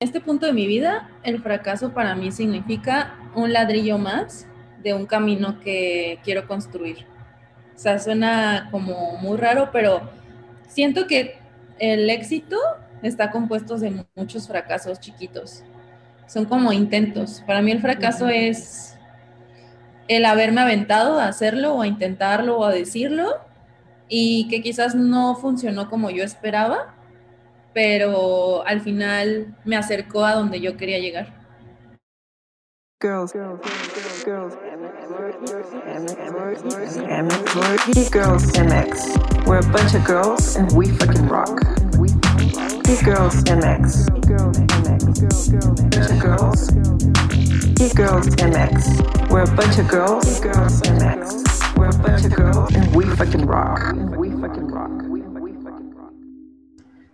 este punto de mi vida, el fracaso para mí significa un ladrillo más de un camino que quiero construir. O sea, suena como muy raro, pero siento que el éxito está compuesto de muchos fracasos chiquitos. Son como intentos. Para mí el fracaso es el haberme aventado a hacerlo o a intentarlo o a decirlo y que quizás no funcionó como yo esperaba, pero al final me acercó a donde yo quería llegar. Girls, girls, girls, girls, girls MX. We're a bunch of girls and we fucking rock. Girls MX. Girls MX. Bunch of girls. Girls MX. We're a bunch of girls. Girls MX. We're a bunch of girls and we fucking rock. And we fucking rock.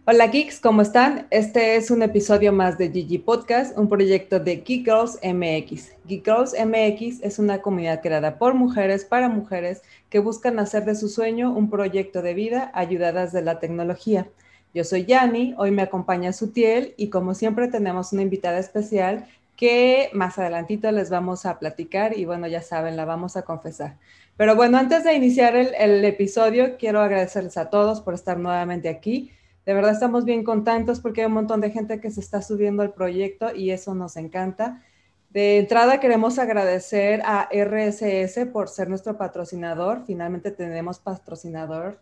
Hola geeks, ¿cómo están? Este es un episodio más de Gigi Podcast, un proyecto de Geek Girls MX. Geek Girls MX es una comunidad creada por mujeres para mujeres que buscan hacer de su sueño un proyecto de vida ayudadas de la tecnología. Yo soy Yani, hoy me acompaña Sutiel y como siempre tenemos una invitada especial que más adelantito les vamos a platicar y bueno, ya saben, la vamos a confesar. Pero bueno, antes de iniciar el, el episodio, quiero agradecerles a todos por estar nuevamente aquí. De verdad estamos bien contentos porque hay un montón de gente que se está subiendo al proyecto y eso nos encanta. De entrada queremos agradecer a RSS por ser nuestro patrocinador. Finalmente tenemos patrocinador.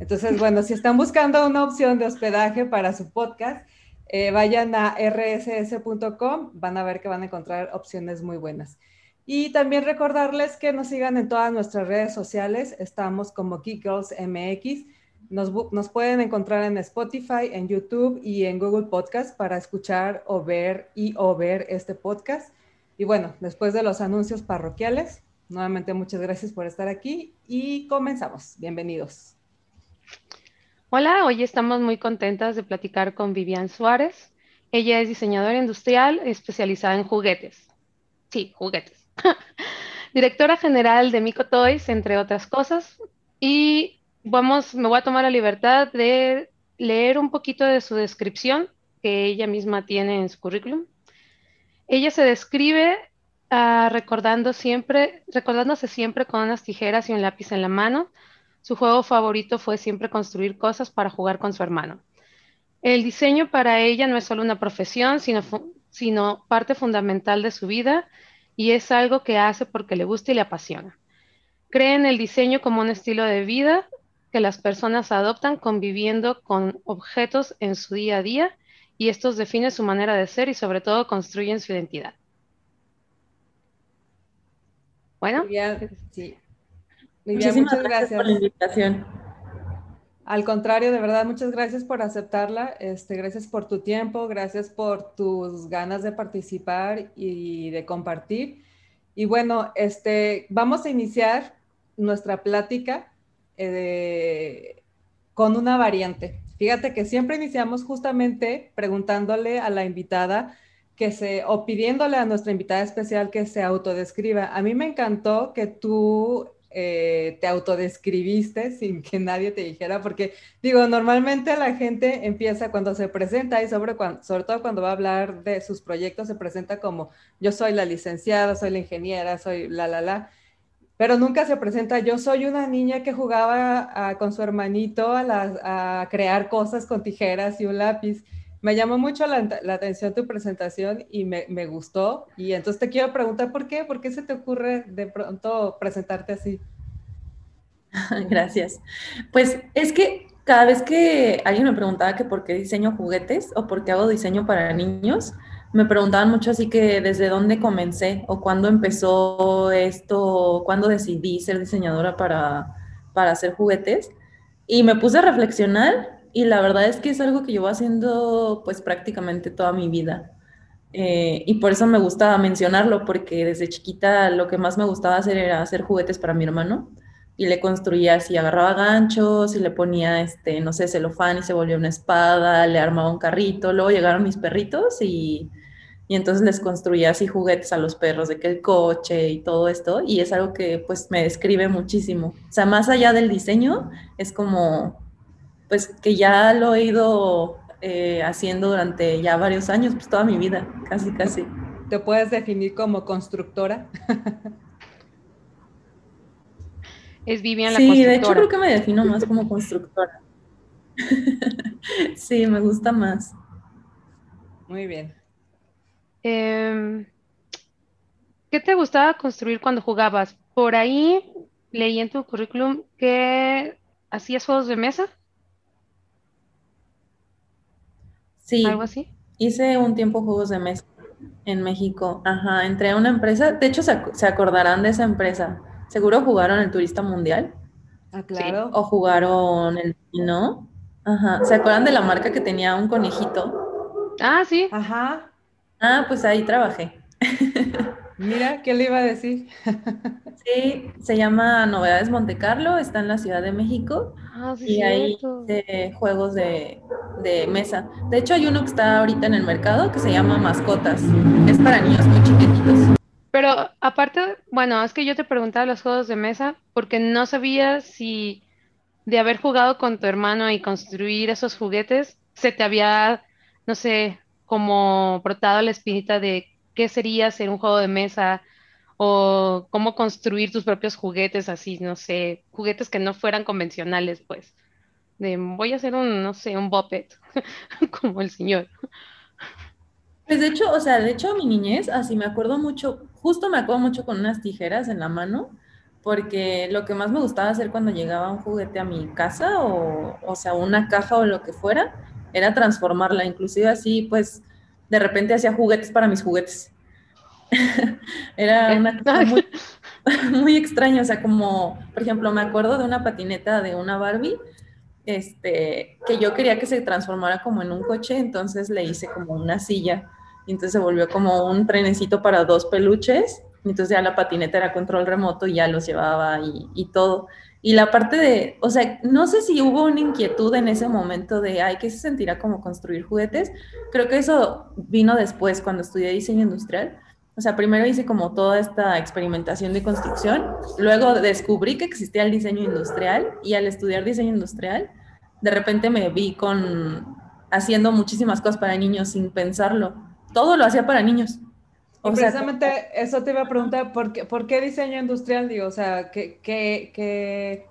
Entonces, bueno, si están buscando una opción de hospedaje para su podcast, eh, vayan a rss.com, van a ver que van a encontrar opciones muy buenas. Y también recordarles que nos sigan en todas nuestras redes sociales. Estamos como Geek Girls MX nos, pueden encontrar en Spotify, en YouTube y en Google Podcast para escuchar o ver y o ver este podcast. Y bueno, después de los anuncios parroquiales, nuevamente muchas gracias por estar aquí y comenzamos. Bienvenidos. Hola, hoy estamos muy contentas de platicar con Vivian Suárez. Ella es diseñadora industrial especializada en juguetes. Sí, juguetes. Directora general de Mico Toys, entre otras cosas. Y vamos, me voy a tomar la libertad de leer un poquito de su descripción que ella misma tiene en su currículum. Ella se describe uh, recordando siempre, recordándose siempre con unas tijeras y un lápiz en la mano. Su juego favorito fue siempre construir cosas para jugar con su hermano. El diseño para ella no es solo una profesión, sino parte fundamental de su vida y es algo que hace porque le gusta y le apasiona. Cree en el diseño como un estilo de vida que las personas adoptan conviviendo con objetos en su día a día y estos definen su manera de ser y sobre todo construyen su identidad. Bueno. sí. muchas gracias. por la invitación. Al contrario, de verdad, muchas gracias por aceptarla. Este, gracias por tu tiempo, gracias por tus ganas de participar y de compartir. Y bueno, este, vamos a iniciar nuestra plática eh, con una variante. Fíjate que siempre iniciamos justamente preguntándole a la invitada que se, o pidiéndole a nuestra invitada especial que se autodescriba. A mí me encantó que tú eh, te autodescribiste sin que nadie te dijera, porque digo, normalmente la gente empieza cuando se presenta y sobre, sobre todo cuando va a hablar de sus proyectos, se presenta como yo soy la licenciada, soy la ingeniera, soy la, la, la pero nunca se presenta. Yo soy una niña que jugaba ah, con su hermanito a, crear cosas con tijeras y un lápiz. Me llamó mucho la, atención tu presentación y me, gustó. Y entonces te quiero preguntar por qué, por qué se te ocurre de pronto presentarte así. Gracias. Pues es que cada vez que alguien me preguntaba que por qué diseño juguetes o por qué hago diseño para niños, me preguntaban mucho así que desde dónde comencé o cuándo empezó esto, cuándo decidí ser diseñadora para, para hacer juguetes. Y me puse a reflexionar y la verdad es que es algo que llevo haciendo pues prácticamente toda mi vida. Eh, y por eso me gustaba mencionarlo, porque desde chiquita lo que más me gustaba hacer era hacer juguetes para mi hermano. Y le construía así, agarraba ganchos y le ponía, este, no sé, celofán y se volvió una espada, le armaba un carrito. Luego llegaron mis perritos y y entonces les construía así juguetes a los perros, de que el coche y todo esto, y es algo que pues me describe muchísimo. O sea, más allá del diseño, es como, pues que ya lo he ido eh, haciendo durante ya varios años, pues toda mi vida, casi, casi. ¿Te puedes definir como constructora? es Vivian la sí, constructora. de hecho creo que me defino más como constructora. sí, me gusta más. Muy bien. Em, ¿Qué te gustaba construir cuando jugabas? Por ahí leí en tu currículum que hacías juegos de mesa, Sí, algo así. hice un tiempo juegos de mesa en México. Ajá, entré a una empresa, de hecho se, ac- se acordarán de esa empresa. Seguro jugaron el Turista Mundial Ah, claro. o jugaron el ¿no? Ajá, ¿se acuerdan de la marca que tenía un conejito? Ah, sí. Ajá. Ah, pues ahí trabajé. Mira, ¿qué le iba a decir? Sí, se llama Novedades Monte Carlo, está en la Ciudad de México Ah, sí, y hice juegos de, de mesa. De hecho, hay uno que está ahorita en el mercado que se llama Mascotas. Es para niños muy chiquititos. Pero aparte, bueno, es que yo te preguntaba los juegos de mesa porque no sabía si de haber jugado con tu hermano y construir esos juguetes, se te había, no sé, como brotado la espinita de qué sería hacer un juego de mesa o cómo construir tus propios juguetes así, no sé, juguetes que no fueran convencionales, pues. De voy a hacer un, no sé, un Boppet, como el señor. Pues de hecho, o sea, de hecho mi niñez, así me acuerdo mucho, justo me acuerdo mucho con unas tijeras en la mano, porque lo que más me gustaba hacer cuando llegaba un juguete a mi casa o, o sea, una caja o lo que fuera, era transformarla, inclusive así, pues, de repente hacía juguetes para mis juguetes. Era una cosa muy, muy extraña, o sea, como, por ejemplo, me acuerdo de una patineta de una Barbie, este, que yo quería que se transformara como en un coche, entonces le hice como una silla, y entonces se volvió como un trenecito para dos peluches, y entonces ya la patineta era control remoto y ya los llevaba y, y todo. Y la parte de, o sea, no sé si hubo una inquietud en ese momento de, ay, ¿qué se sentirá como construir juguetes? Creo que eso vino después, cuando estudié diseño industrial. O sea, primero hice como toda esta experimentación de construcción, luego descubrí que existía el diseño industrial y al estudiar diseño industrial, de repente me vi con haciendo muchísimas cosas para niños sin pensarlo. Todo lo hacía para niños. Y O sea, precisamente eso te iba a preguntar, ¿por qué, por qué diseño industrial? Digo, o sea, ¿qué, qué, qué,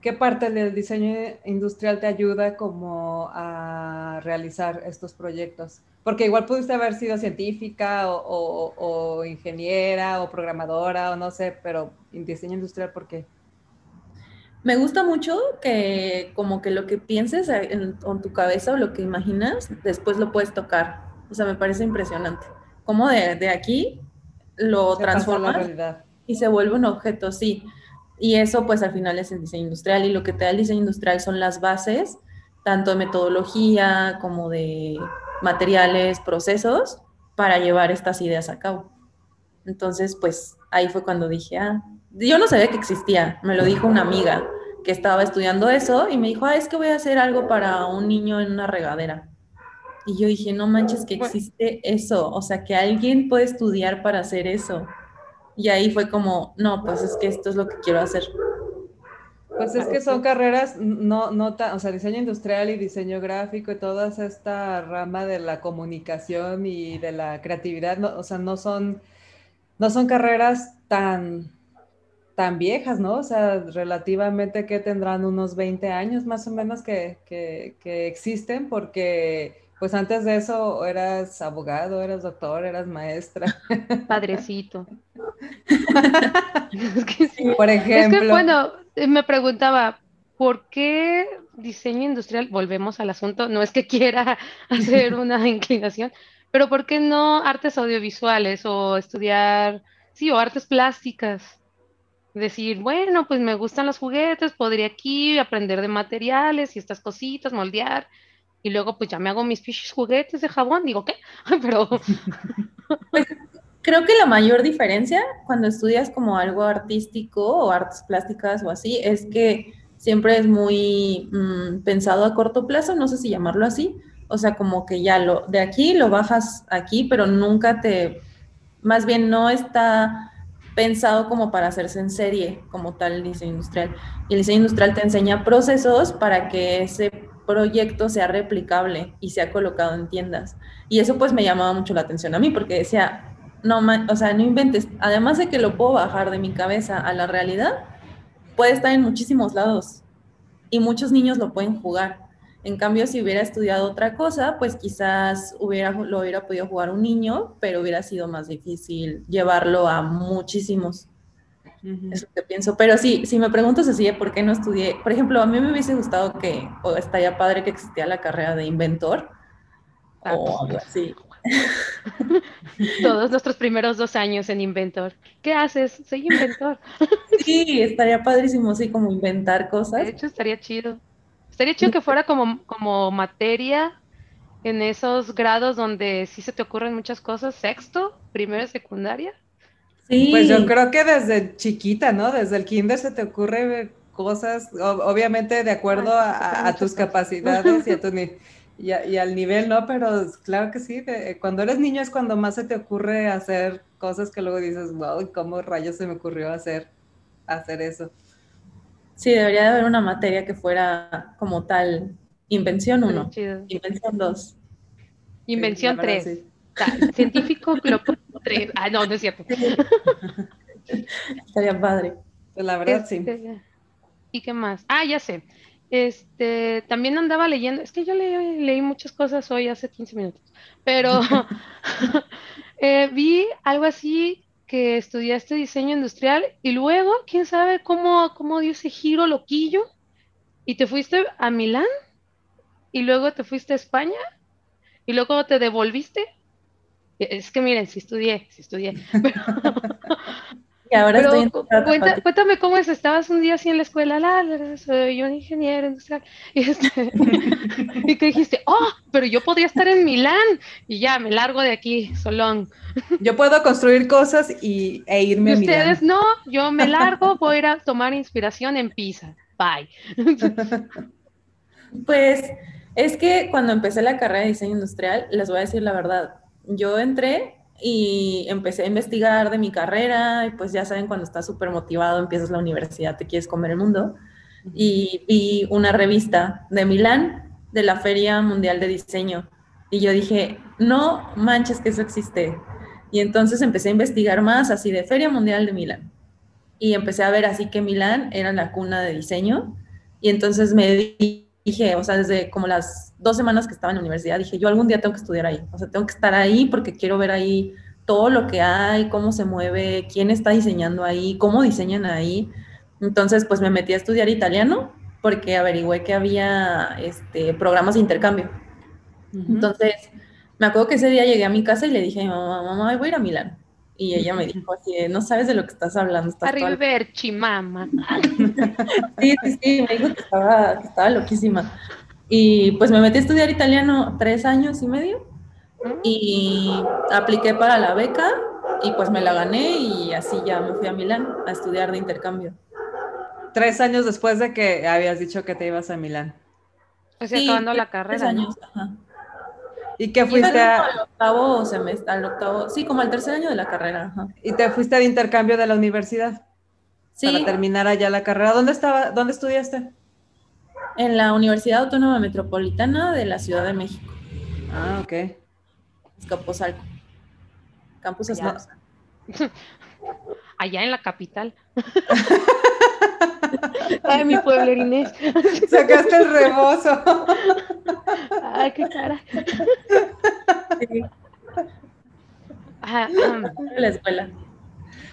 qué parte del diseño industrial te ayuda como a realizar estos proyectos? Porque igual pudiste haber sido científica o, o- o ingeniera o programadora o no sé, pero en diseño industrial, ¿por qué? Me gusta mucho que como que lo que pienses en, en tu cabeza o lo que imaginas, después lo puedes tocar. O sea, me parece impresionante. Como de, de aquí lo Se transformas y se vuelve un objeto, sí. Y eso pues al final es el diseño industrial y lo que te da el diseño industrial son las bases, tanto de metodología como de materiales, procesos, para llevar estas ideas a cabo. Entonces pues ahí fue cuando dije, ah, yo no sabía que existía, me lo dijo una amiga que estaba estudiando eso y me dijo, ah, es que voy a hacer algo para un niño en una regadera. Y yo dije, no manches que existe eso, o sea, que alguien puede estudiar para hacer eso. Y ahí fue como, no, pues es que esto es lo que quiero hacer. Pues es que son carreras, no, no tan, o sea, diseño industrial y diseño gráfico y toda esta rama de la comunicación y de la creatividad, no, o sea, no son, no son carreras tan, tan viejas, ¿no? O sea, relativamente que tendrán unos 20 años más o menos que, que, que existen, porque pues antes de eso eras abogado, eras doctor, eras maestra, Padrecito. Es que sí. por Es ejemplo. que, bueno, eh, me preguntaba, ¿por qué diseño industrial? Volvemos al asunto, no es que quiera hacer una inclinación, pero ¿por qué no artes audiovisuales o estudiar, sí, o artes plásticas? Decir, bueno, pues me gustan los juguetes, podría aquí aprender de materiales y estas cositas, moldear, y luego pues ya me hago mis pichis juguetes de jabón, digo, ¿qué? Pero, Creo que la mayor diferencia cuando estudias como algo artístico o artes plásticas o así es que siempre es muy mm, pensado a corto plazo, no sé si llamarlo así, o sea, como que ya lo de aquí lo bajas aquí, pero nunca te, más bien no está pensado como para hacerse en serie como tal el diseño industrial. Y el diseño industrial te enseña procesos para que ese proyecto sea replicable y sea colocado en tiendas. Y eso pues me llamaba mucho la atención a mí porque decía, no, o sea, no inventes, además de que lo puedo bajar de mi cabeza a la realidad, puede estar en muchísimos lados y muchos niños lo pueden jugar. En cambio, si hubiera estudiado otra cosa, pues quizás hubiera, lo hubiera podido jugar un niño, pero hubiera sido más difícil llevarlo a muchísimos. Eso que pienso. Pero sí, si me preguntas así, ¿por qué no estudié? Por ejemplo, a mí me hubiese gustado que, o estaría padre que existía la carrera de inventor Ah, o algo así. Todos nuestros primeros dos años en Inventor. ¿Qué haces? Soy inventor. Sí, estaría padrísimo, así como inventar De cosas. hecho, estaría chido. Estaría chido que fuera como, como materia en esos grados donde sí se te ocurren muchas cosas. Sexto, primero y secundaria. Sí, Pues yo creo que desde chiquita, ¿no? Desde el kinder se te ocurre ver cosas, obviamente de acuerdo Ay, a, tus cosas. capacidades y, a tu ni- y, a- y al nivel, ¿no? Pero claro que sí, de- cuando eres niño es cuando más se te ocurre hacer cosas que luego dices, wow, ¿cómo rayos se me ocurrió hacer, hacer eso? sí, debería de haber una materia que fuera como tal, invención Estaría 1, chido. invención 2. Invención la verdad, 3. sí. Científico 3. Ah, no, no es cierto. Estaría padre. Pues la verdad, sí. Este, ¿Y qué más? Ah, ya sé. Este, también andaba leyendo, es que yo le- leí muchas cosas hoy hace 15 minutos, pero eh, vi algo así que estudiaste diseño industrial y luego, quién sabe cómo, cómo dio ese giro loquillo y te fuiste a Milán y luego te fuiste a España y luego te devolviste. Es que miren, sí estudié, sí estudié. Y ahora Pero estoy en cuenta- cuéntame cómo es, estabas un día así en la escuela, la, soy yo un ingeniero industrial, y, este, y que dijiste, oh, pero yo podría estar en Milán, y ya, me largo de aquí, Solón. Yo puedo construir cosas y, e Y irme a Milán. ustedes, no, yo me largo, voy a ir a tomar inspiración en Pisa, bye. Pues es que cuando empecé la carrera de diseño industrial, les voy a decir la verdad, yo entré y empecé a investigar de mi carrera y pues ya saben, cuando estás súper motivado, empiezas la universidad, te quieres comer el mundo. Y vi una revista de Milán, de la Feria Mundial de Diseño. Y yo dije, no manches que eso existe. Y entonces empecé a investigar más así de Feria Mundial de Milán. Y empecé a ver así que Milán era la cuna de diseño. Y entonces me di- dije, o sea, desde como las dos semanas que estaba en la universidad, dije, yo algún día tengo que estudiar ahí, o sea, tengo que estar ahí porque quiero ver ahí todo lo que hay, cómo se mueve, quién está diseñando ahí, cómo diseñan ahí. Entonces, pues me metí a estudiar italiano porque averigüé que había este, programas de intercambio. Entonces, me acuerdo que ese día llegué a mi casa y le dije a mi mamá, mamá, voy a ir a Milán. Y ella me dijo así, no sabes de lo que estás hablando, estás toda Arrivederci, mamá. Sí, sí, sí, me dijo que estaba, que estaba loquísima. Y pues me metí a estudiar italiano tres años y medio y apliqué para la beca y pues me la gané y así ya me fui a Milán a estudiar de intercambio. Tres años después de que habías dicho que te ibas a Milán. O sea, Sí, acabando la tres carrera, ¿no? años, ajá. ¿Y qué fuiste a, al octavo semestre, al octavo, sí, como al tercer año de la carrera, ajá. y te fuiste de intercambio de la universidad Sí, para terminar allá la carrera? ¿Dónde estaba, dónde estudiaste? en la Universidad Autónoma Metropolitana de la Ciudad de México, Ah, ok. Escaposalco. Campus. Escaposalco. Allá en la capital. Ay, mi pueblo Inés. Sacaste el rebozo. Ay, qué cara. Sí, Ajá, la escuela.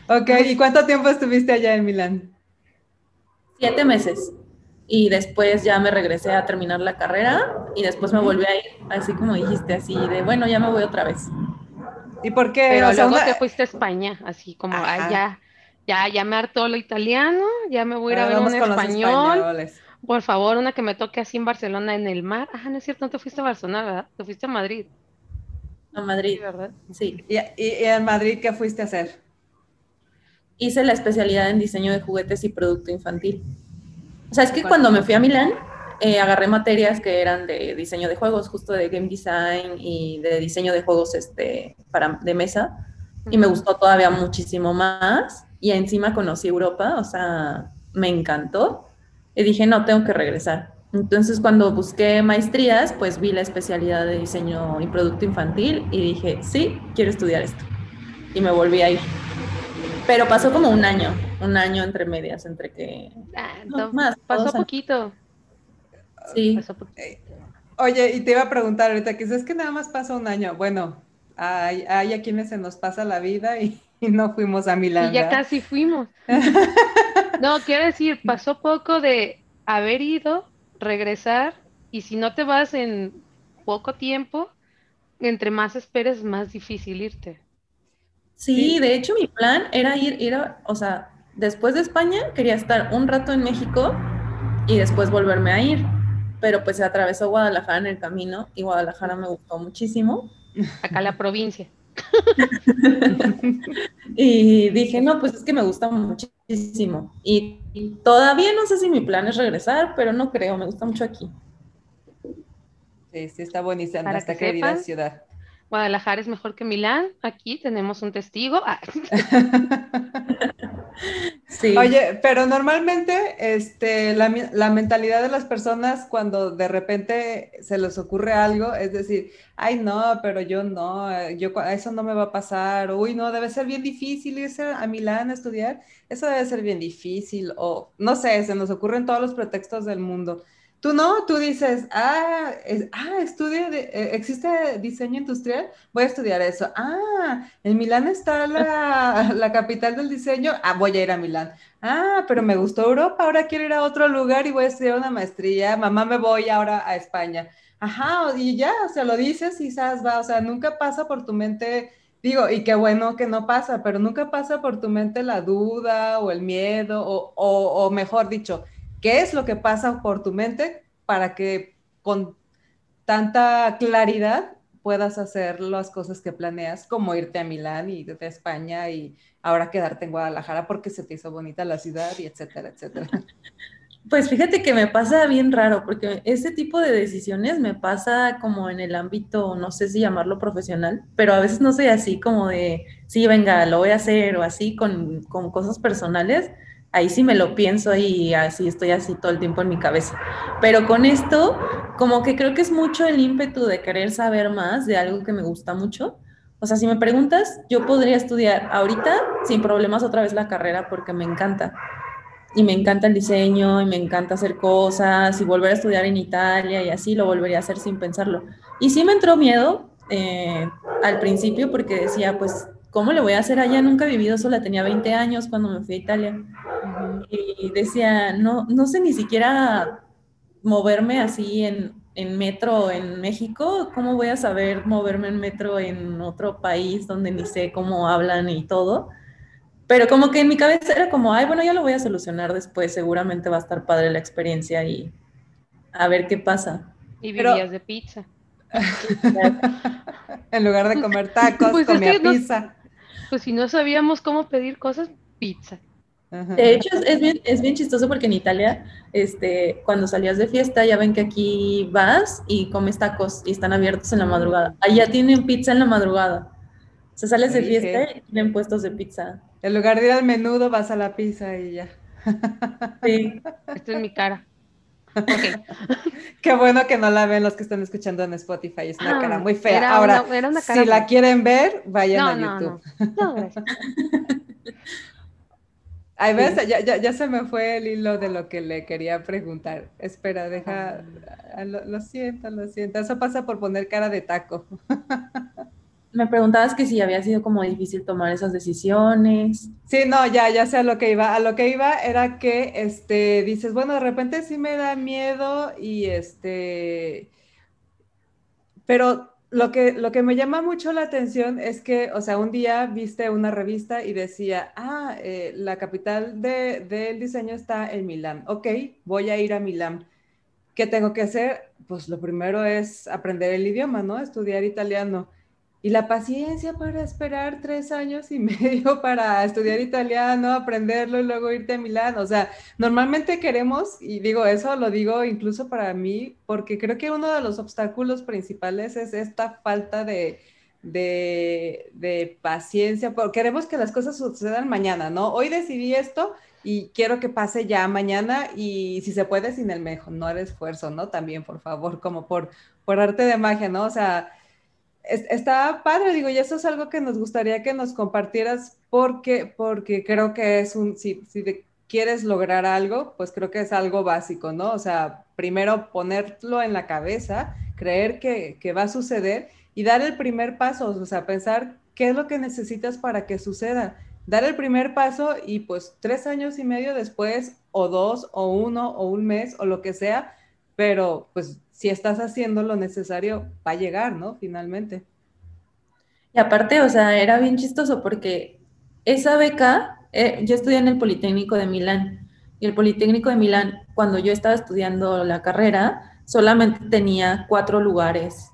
Ok, ¿y cuánto tiempo estuviste allá en Milán? Siete meses. Y después ya me regresé a terminar la carrera y después me volví a ir, así como dijiste, así de, bueno, ya me voy otra vez. ¿Y por qué? Pero O sea, luego una- te fuiste a España, así como, Ajá. ya, ya, ya me hartó lo italiano, ya me voy a ir a ver un español. Por favor, una que me toque así en Barcelona, en el mar. Ajá, no es cierto, no te fuiste a Barcelona, ¿verdad? Te fuiste a Madrid, A sí, Madrid, ¿verdad? sí. ¿Y, y- y en Madrid qué fuiste a hacer? Hice la especialidad en diseño de juguetes y producto infantil. O sea, es que cuando me fui a Milán, eh, agarré materias que eran de diseño de juegos, justo de game design y de diseño de juegos este, para, de mesa. Y me gustó todavía muchísimo más. Y encima conocí Europa, o sea, me encantó. Y dije, no, tengo que regresar. Entonces, cuando busqué maestrías, pues vi la especialidad de diseño y producto infantil y dije, sí, quiero estudiar esto. Y me volví a ir. Pero pasó como un año, un año entre medias, entre que... Ah, más, pasó poquito. Sí. Pasó poquito. Eh, oye, y te iba a preguntar ahorita, que es que nada más pasa un año. Bueno, hay, hay a quienes se nos pasa la vida y, no fuimos a Milán. Y ya casi fuimos. no, quiero decir, pasó poco de haber ido, regresar, y si no te vas en poco tiempo, entre más esperes, más difícil irte. Sí, de hecho mi plan era ir, ir o sea, después de España quería estar un rato en México y después volverme a ir, pero pues se atravesó Guadalajara en el camino y Guadalajara me gustó muchísimo. Acá la provincia. y dije, no, pues es que me gusta muchísimo. Y, todavía no sé si mi plan es regresar, pero no creo, me gusta mucho aquí. Sí, sí, está buenísima esta querida ciudad. Guadalajara es mejor que Milán. Aquí tenemos un testigo. Ah. sí. Oye, pero normalmente este, la, la, mentalidad de las personas cuando de repente se les ocurre algo, es decir, ay no, pero yo no, yo eso no me va a pasar, uy no, debe ser bien difícil irse a Milán a estudiar, eso debe ser bien difícil, o no sé, se nos ocurren todos los pretextos del mundo. Tú no, tú dices, ah, ah estudio, de, eh, existe diseño industrial, voy a estudiar eso. Ah, en Milán está la, la, capital del diseño, ah, voy a ir a Milán. Ah, pero me gustó Europa, ahora quiero ir a otro lugar y voy a estudiar una maestría. Mamá, me voy ahora a España. Ajá, y ya, o sea, lo dices sabes, va, o sea, nunca pasa por tu mente, digo, y qué bueno que no pasa, pero nunca pasa por tu mente la duda o el miedo, o, o, o mejor dicho, ¿Qué es lo que pasa por tu mente para que con tanta claridad puedas hacer las cosas que planeas, como irte a Milán y irte a España y ahora quedarte en Guadalajara porque se te hizo bonita la ciudad y etcétera, etcétera? Pues fíjate que me pasa bien raro, porque ese tipo de decisiones me pasa como en el ámbito, no sé si llamarlo profesional, pero a veces no soy así como de, sí, venga, lo voy a hacer o así con, con cosas personales ahí sí me lo pienso y así estoy así todo el tiempo en mi cabeza. Pero con esto, como que creo que es mucho el ímpetu de querer saber más de algo que me gusta mucho. O sea, si me preguntas, yo podría estudiar ahorita sin problemas otra vez la carrera porque me encanta. Y me encanta el diseño y me encanta hacer cosas y volver a estudiar en Italia y así lo volvería a hacer sin pensarlo. Y sí me entró miedo eh, al principio porque decía, pues ¿cómo le voy a hacer allá? Nunca he vivido sola, tenía 20 años cuando me fui a Italia. Y decía, no, no sé ni siquiera moverme así en, en metro en México, ¿cómo voy a saber moverme en metro en otro país donde ni sé cómo hablan y todo? Pero como que en mi cabeza era como, ay, bueno, ya lo voy a solucionar después, seguramente va a estar padre la experiencia y a ver qué pasa. Y vivías de pizza. en lugar de comer tacos, pues comía pizza. Pues si no sabíamos cómo pedir cosas, pizza. De hecho, es, bien, es bien chistoso porque en Italia, este, cuando salías de fiesta, ya ven que aquí vas y comes tacos y están abiertos en la madrugada. Allá tienen pizza en la madrugada. O sea, sales de fiesta y tienen puestos de pizza. En lugar de ir al menudo, vas a la pizza y ya. Sí. Esto es mi cara. Qué bueno que no la ven los que están escuchando en Spotify. Es una cara muy fea. Ahora, si la quieren ver, vayan a YouTube. No, no, Ahí ves, ya, ya, ya, se me fue el hilo de lo que le quería preguntar. Espera, deja. Ah. Lo, lo, siento, lo siento. Eso pasa por poner cara de taco. me preguntabas que si había sido como difícil tomar esas decisiones. Sí, no, ya, ya sé a lo que iba. A lo que iba era que, este, dices, bueno, de repente sí me da miedo y este, pero lo que, lo que me llama mucho la atención es que, o sea, un día viste una revista y decía, ah, eh, la capital del de, diseño está en Milán. Ok, voy a ir a Milán. ¿Qué tengo que hacer? Pues lo primero es aprender el idioma, ¿no? Estudiar italiano y la paciencia para esperar tres años y medio para estudiar italiano, aprenderlo y luego irte a Milán. O sea, normalmente queremos, y digo eso, lo digo incluso para mí, porque creo que uno de los obstáculos principales es esta falta de, de, de paciencia, queremos que las cosas sucedan mañana, ¿no? Hoy decidí esto y quiero que pase ya mañana y si se puede sin el menor esfuerzo, ¿no? También, por favor, como por, por arte de magia, ¿no? O sea, está padre, digo, y eso es algo que nos gustaría que nos compartieras porque, porque creo que es un, si, si quieres lograr algo, pues creo que es algo básico, ¿no? O sea, primero ponerlo en la cabeza, creer que, que va a suceder y dar el primer paso, o sea, pensar qué es lo que necesitas para que suceda dar el primer paso y pues tres años y medio después, o dos, o uno, o un mes, o lo que sea, pero pues si estás haciendo lo necesario, va a llegar, ¿no? Finalmente. Y aparte, o sea, era bien chistoso porque esa beca, eh, yo estudié en el Politécnico de Milán, y el Politécnico de Milán, cuando yo estaba estudiando la carrera, solamente tenía cuatro lugares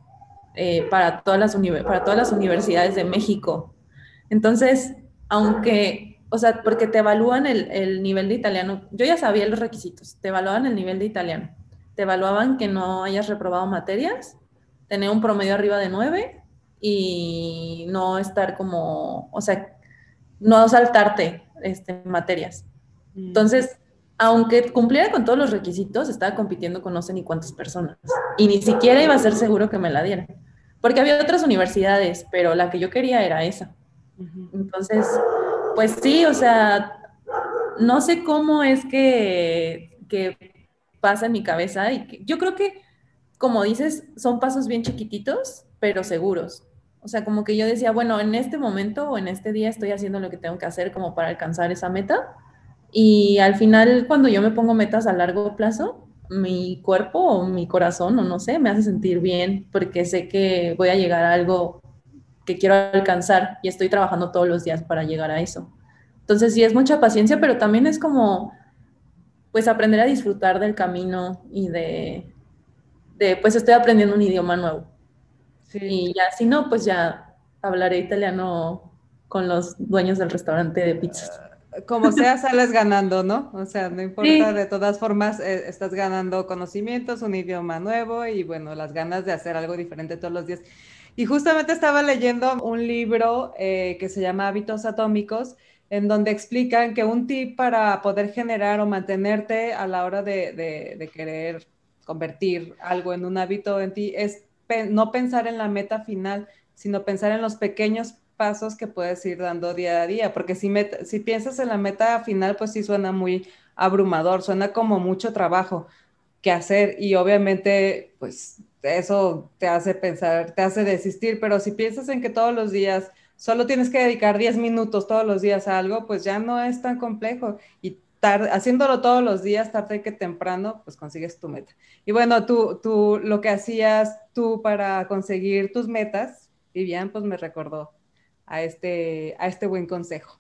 eh, para, todas las universidades de México. Entonces, aunque, o sea, porque te evalúan el, nivel de italiano, yo ya sabía los requisitos, te evaluaban el nivel de italiano, te evaluaban que no hayas reprobado materias, tener un promedio arriba de 9 y no estar como, o sea, no saltarte este, materias. Mm. Entonces, aunque cumpliera con todos los requisitos, estaba compitiendo con no sé ni cuántas personas. Y ni siquiera iba a ser seguro que me la dieran. Porque había otras universidades, pero la que yo quería era esa. Entonces, pues sí, o sea, no sé cómo es que, que pasa en mi cabeza y yo creo que, como dices, son pasos bien chiquititos, pero seguros. O sea, como que yo decía, bueno, en este momento o en este día estoy haciendo lo que tengo que hacer como para alcanzar esa meta. Y al final, cuando yo me pongo metas a largo plazo, mi cuerpo o mi corazón, o no sé, me hace sentir bien porque sé que voy a llegar a algo que quiero alcanzar y estoy trabajando todos los días para llegar a eso. Entonces sí es mucha paciencia, pero también es como, pues aprender a disfrutar del camino y de, de pues estoy aprendiendo un idioma nuevo. Sí. Y ya, si no, pues ya hablaré italiano con los dueños del restaurante de pizzas. Ah, como sea, sales ganando, ¿no? O sea, no importa, de todas formas, eh, estás ganando conocimientos, un idioma nuevo y bueno, las ganas de hacer algo diferente todos los días. Y justamente estaba leyendo un libro eh, que se llama Hábitos Atómicos, en donde explican que un tip para poder generar o mantenerte a la hora de, querer convertir algo en un hábito en ti es no pensar en la meta final, sino pensar en los pequeños pasos que puedes ir dando día a día, porque si, si piensas en la meta final, pues sí suena muy abrumador, suena como mucho trabajo que hacer y obviamente pues eso te hace pensar, te hace desistir, pero si piensas en que todos los días solo tienes que dedicar 10 minutos todos los días a algo, pues ya no es tan complejo y haciéndolo todos los días, tarde que temprano, pues consigues tu meta. Y bueno, tú, tú, lo que hacías tú para conseguir tus metas, Vivian, pues me recordó a este, a este buen consejo.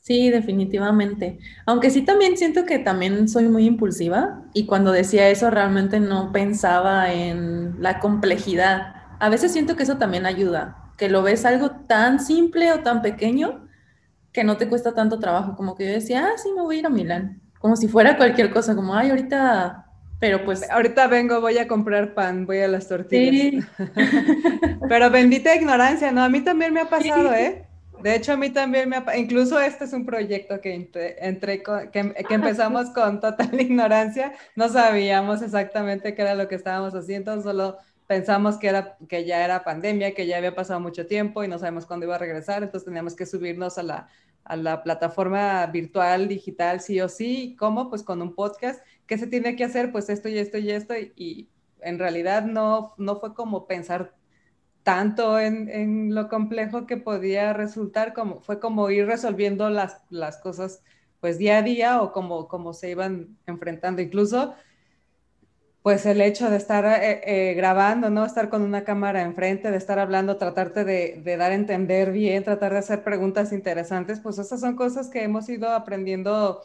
Sí, definitivamente. Aunque sí también siento que también soy muy impulsiva y cuando decía eso realmente no pensaba en la complejidad. A veces siento que eso también ayuda, que lo ves algo tan simple o tan pequeño que no te cuesta tanto trabajo, como que yo decía, ah, sí, me voy a ir a Milán, como si fuera cualquier cosa, como, ay, ahorita, pero pues... Ahorita vengo, voy a comprar pan, voy a las tortillas. Sí. pero bendita ignorancia, ¿no? A mí también me ha pasado, ¿eh? De hecho, a mí también me ha, incluso este es un proyecto que, entre, que, empezamos con total ignorancia, no sabíamos exactamente qué era lo que estábamos haciendo, solo pensamos que, era, que ya era pandemia, que ya había pasado mucho tiempo y no sabemos cuándo iba a regresar, entonces teníamos que subirnos a la, a la plataforma virtual, digital, sí o sí. ¿Cómo? Pues con un podcast. ¿Qué se tiene que hacer? Pues esto y esto y esto. Y, en realidad no, no fue como pensar tanto en, lo complejo que podía resultar, como fue como ir resolviendo las, las cosas pues día a día o como, como se iban enfrentando. Incluso pues el hecho de estar eh, eh, grabando, ¿no? Estar con una cámara enfrente, de estar hablando, tratarte de, de, dar a entender bien, tratar de hacer preguntas interesantes, pues esas son cosas que hemos ido aprendiendo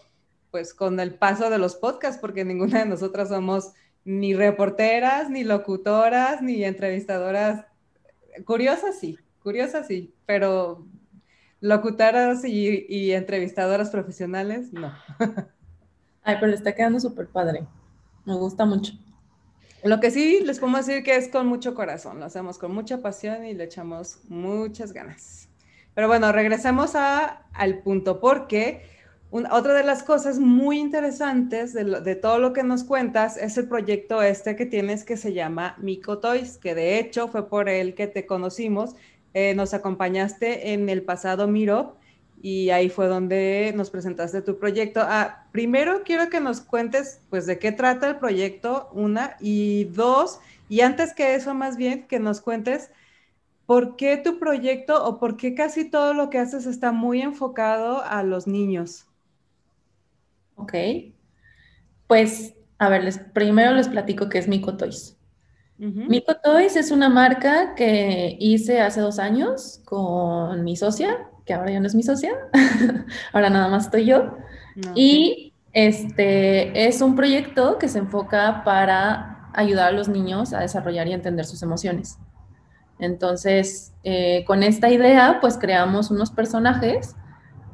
pues con el paso de los podcasts, porque ninguna de nosotras somos ni reporteras, ni locutoras, ni entrevistadoras curiosas sí, curiosas sí, pero locutoras y, entrevistadoras profesionales, no. Ay, pero está quedando súper padre. Me gusta mucho. Lo que sí les podemos decir que es con mucho corazón, lo hacemos con mucha pasión y le echamos muchas ganas. Pero bueno, regresemos a, al punto, porque otra de las cosas muy interesantes de, todo lo que nos cuentas es el proyecto este que tienes que se llama Mico Toys, que de hecho fue por él que te conocimos. Eh, nos acompañaste en el pasado Miro y ahí fue donde nos presentaste tu proyecto. Ah, primero quiero que nos cuentes pues de qué trata el proyecto, una, y dos, y antes que eso más bien que nos cuentes por qué tu proyecto o por qué casi todo lo que haces está muy enfocado a los niños. Ok. Pues, a ver, les, primero les platico qué es Mico Toys. Mico Toys es una marca que hice hace dos años con mi socia, que ahora ya no es mi socia, ahora nada más estoy yo. Y este es un proyecto que se enfoca para ayudar a los niños a desarrollar y entender sus emociones. Entonces, eh, con esta idea, pues creamos unos personajes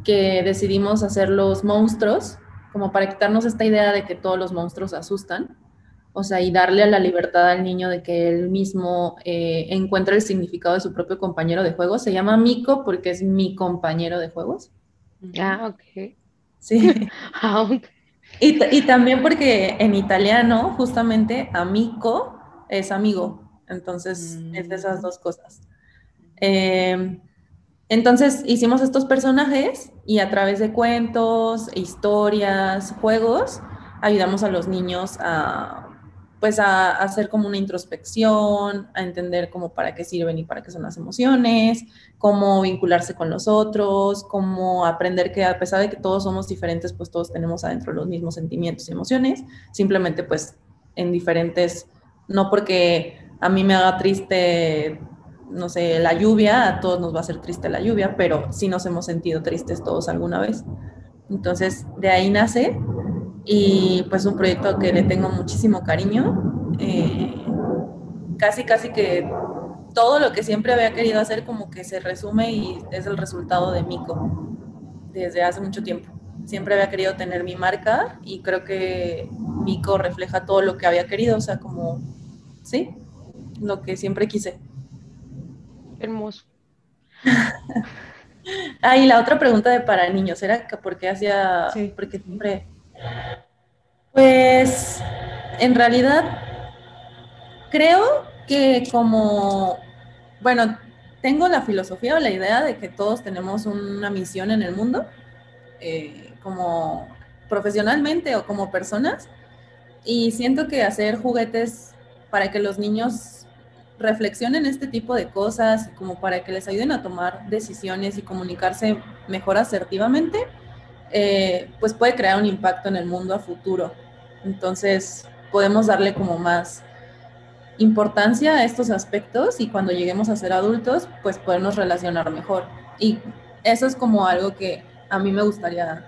que decidimos hacer los monstruos como para quitarnos esta idea de que todos los monstruos asustan, o sea, y darle a la libertad al niño de que él mismo eh, encuentre el significado de su propio compañero de juego. Se llama Mico porque es mi compañero de juegos. Ah, ok. Sí. ah, y, y, también porque en italiano, justamente, amico es amigo. Entonces, es de esas mm. dos cosas. Eh, entonces hicimos estos personajes y a través de cuentos, historias, juegos, ayudamos a los niños a pues a, hacer como una introspección, a entender cómo para qué sirven y para qué son las emociones, cómo vincularse con los otros, cómo aprender que a pesar de que todos somos diferentes, pues todos tenemos adentro los mismos sentimientos y emociones, simplemente pues en diferentes, no porque a mí me haga triste no sé, la lluvia, a todos nos va a hacer triste la lluvia, pero sí nos hemos sentido tristes todos alguna vez. Entonces, de ahí nace y pues un proyecto que le tengo muchísimo cariño. Eh, casi, casi que todo lo que siempre había querido hacer como que se resume y es el resultado de Mico desde hace mucho tiempo. Siempre había querido tener mi marca y creo que Mico refleja todo lo que había querido, o sea, como, sí, lo que siempre quise. Hermoso. ah, y la otra pregunta de para niños era que por qué hacía, porque siempre, pues, en realidad, creo que como, bueno, tengo la filosofía o la idea de que todos tenemos una misión en el mundo, eh, como profesionalmente o como personas, y siento que hacer juguetes para que los niños reflexionen este tipo de cosas como para que les ayuden a tomar decisiones y comunicarse mejor asertivamente, eh, pues puede crear un impacto en el mundo a futuro. Entonces, podemos darle como más importancia a estos aspectos y cuando lleguemos a ser adultos, pues podernos relacionar mejor. Y eso es como algo que a mí me gustaría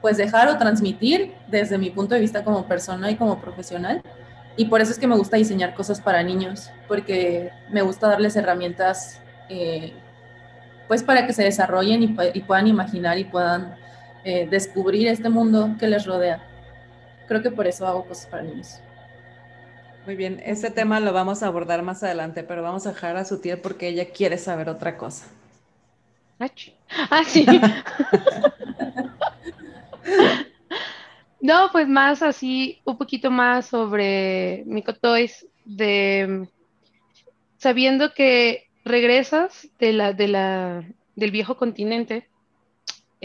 pues dejar o transmitir desde mi punto de vista como persona y como profesional, y por eso es que me gusta diseñar cosas para niños, porque me gusta darles herramientas, eh, pues para que se desarrollen y, puedan imaginar y puedan eh, descubrir este mundo que les rodea. Creo que por eso hago cosas para niños. Muy bien, este tema lo vamos a abordar más adelante, pero vamos a dejar a su tía porque ella quiere saber otra cosa. Ah, sí. No, pues más así, un poquito más sobre Mico Toys, de sabiendo que regresas de la, de la, del viejo continente,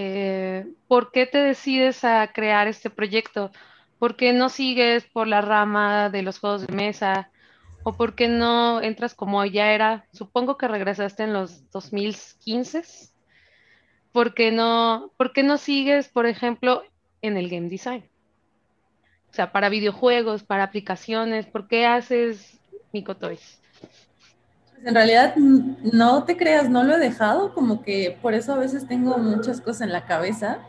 eh, ¿por qué te decides a crear este proyecto? ¿Por qué no sigues por la rama de los juegos de mesa? ¿O por qué no entras como ya era? Supongo que regresaste en los 2015. ¿Por qué no, por qué no sigues, por ejemplo, en el game design? O sea, para videojuegos, para aplicaciones, ¿por qué haces Mico Toys? Pues en realidad no te creas, no lo he dejado, como que por eso a veces tengo muchas cosas en la cabeza.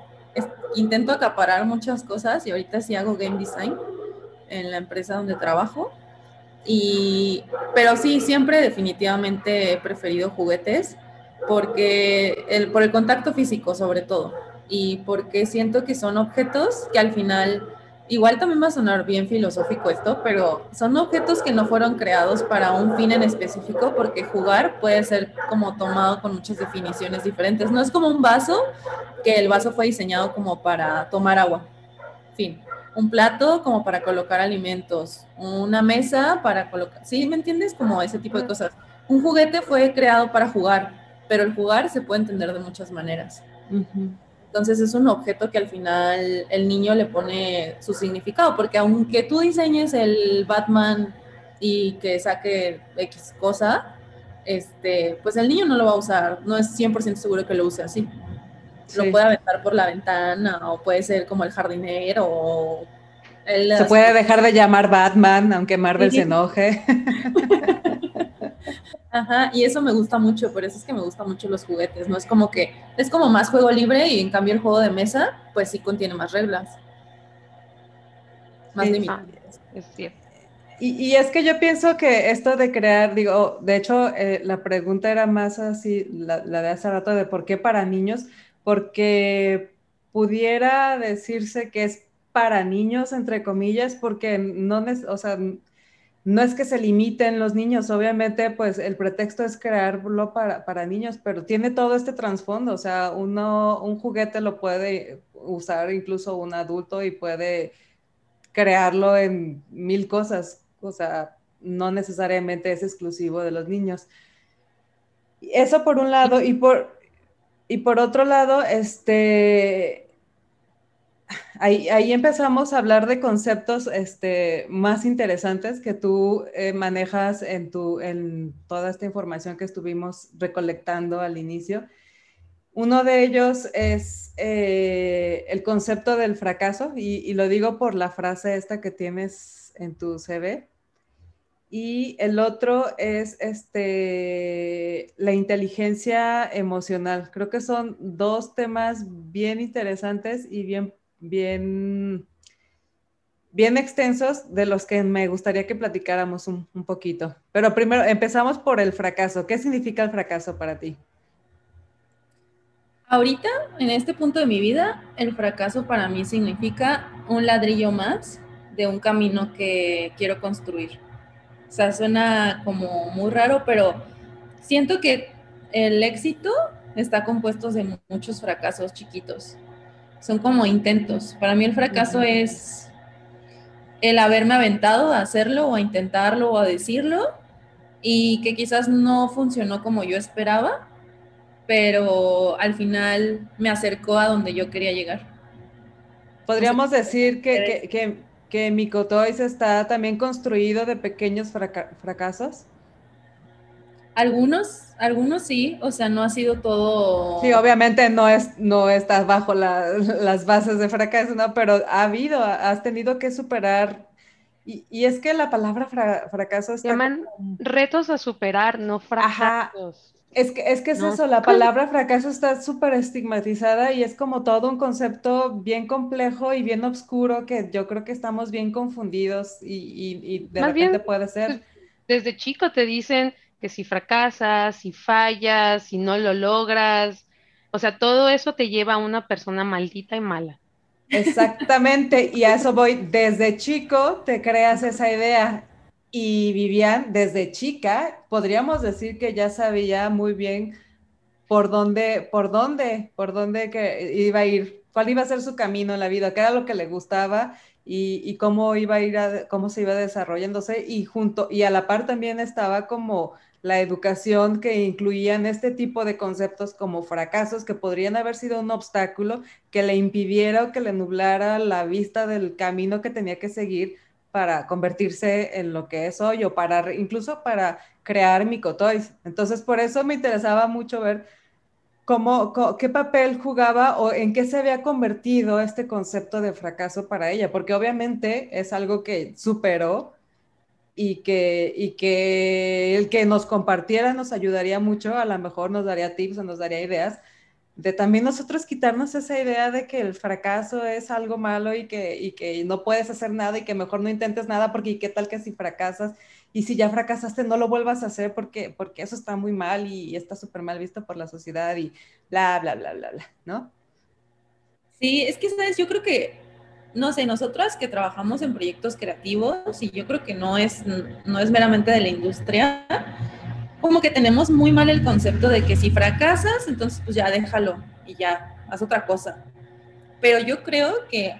intento acaparar muchas cosas y ahorita sí hago game design en la empresa donde trabajo. Y, pero sí, siempre definitivamente he preferido juguetes porque el, por el contacto físico sobre todo y porque siento que son objetos que al final igual también va a sonar bien filosófico esto, pero son objetos que no fueron creados para un fin en específico, porque jugar puede ser como tomado con muchas definiciones diferentes. No es como un vaso, que el vaso fue diseñado como para tomar agua. Fin. Un plato como para colocar alimentos, una mesa para colocar, ¿sí me entiendes? Como ese tipo de cosas. Un juguete fue creado para jugar, pero el jugar se puede entender de muchas maneras. Entonces es un objeto que al final el niño le pone su significado, porque aunque tú diseñes el Batman y que saque X cosa, este, pues el niño no lo va a usar, no es 100% seguro que lo use así. Lo puede aventar por la ventana o puede ser como el jardinero o... se puede dejar de llamar Batman, aunque Marvel se enoje. Ajá, y eso me gusta mucho, por eso es que me gustan mucho los juguetes, ¿no? Es como que es como más juego libre y en cambio el juego de mesa, pues sí contiene más reglas. Más limitadas. Es cierto. Y, es que yo pienso que esto de crear, digo, de hecho, eh, la pregunta era más así, la, la, de hace rato, de por qué para niños, porque pudiera decirse que es para niños, entre comillas, porque no, o sea, no es que se limiten los niños, obviamente, pues el pretexto es crearlo para, para niños, pero tiene todo este trasfondo, o sea, uno, un juguete lo puede usar incluso un adulto y puede crearlo en mil cosas, o sea, no necesariamente es exclusivo de los niños. Eso por un lado, y por, y por otro lado, este, Ahí, empezamos a hablar de conceptos este, más interesantes que tú eh, manejas en, tu, en toda esta información que estuvimos recolectando al inicio. Uno de ellos es eh, el concepto del fracaso, y, lo digo por la frase esta que tienes en tu CV. Y el otro es este, la inteligencia emocional. Creo que son dos temas bien interesantes y bien bien, bien extensos de los que me gustaría que platicáramos un, poquito. Pero primero empezamos por el fracaso. ¿Qué significa el fracaso para ti? Ahorita, en este punto de mi vida, el fracaso para mí significa un ladrillo más de un camino que quiero construir. O sea, suena como muy raro, pero siento que el éxito está compuesto de muchos fracasos chiquitos son como intentos. Para mí el fracaso es el haberme aventado a hacerlo o a intentarlo o a decirlo y que quizás no funcionó como yo esperaba, pero al final me acercó a donde yo quería llegar. Podríamos decir que, que, que, Micotoys está también construido de pequeños fracasos. Algunos, algunos sí, o sea, no ha sido todo. Sí, obviamente no es, no estás bajo las bases de fracaso, ¿no? Pero ha habido, has tenido que superar. Y, es que la palabra fracaso está. Llaman retos a superar, no fracasos. Es que, es que es eso, la palabra fracaso está súper estigmatizada y es como todo un concepto bien complejo y bien oscuro que yo creo que estamos bien confundidos y, y, de repente puede ser. Pues, desde chico te dicen que si fracasas, si fallas, si no lo logras, o sea, todo eso te lleva a una persona maldita y mala. Exactamente, y a eso voy. Desde chico te creas esa idea. Y Vivian, desde chica, podríamos decir que ya sabía muy bien por dónde, por dónde, por dónde que iba a ir, cuál iba a ser su camino en la vida, qué era lo que le gustaba y, y cómo iba a ir, a, cómo se iba desarrollándose. Y junto, y a la par también estaba como la educación que incluían este tipo de conceptos como fracasos que podrían haber sido un obstáculo que le impidiera o que le nublara la vista del camino que tenía que seguir para convertirse en lo que es hoy o para incluso para crear micotoys. Entonces, por eso me interesaba mucho ver cómo, qué papel jugaba o en qué se había convertido este concepto de fracaso para ella, porque obviamente es algo que superó y que, y que el que nos compartiera nos ayudaría mucho, a lo mejor nos daría tips o nos daría ideas, de también nosotros quitarnos esa idea de que el fracaso es algo malo y que, y que no puedes hacer nada y que mejor no intentes nada porque qué tal que si fracasas y si ya fracasaste no lo vuelvas a hacer porque, porque eso está muy mal y, está súper mal visto por la sociedad y bla, bla, bla, bla, bla, ¿no? Sí, es que, ¿sabes? Yo creo que no sé, nosotras que trabajamos en proyectos creativos y yo creo que no es, no es meramente de la industria, como que tenemos muy mal el concepto de que si fracasas, entonces pues ya déjalo y ya, haz otra cosa. Pero yo creo que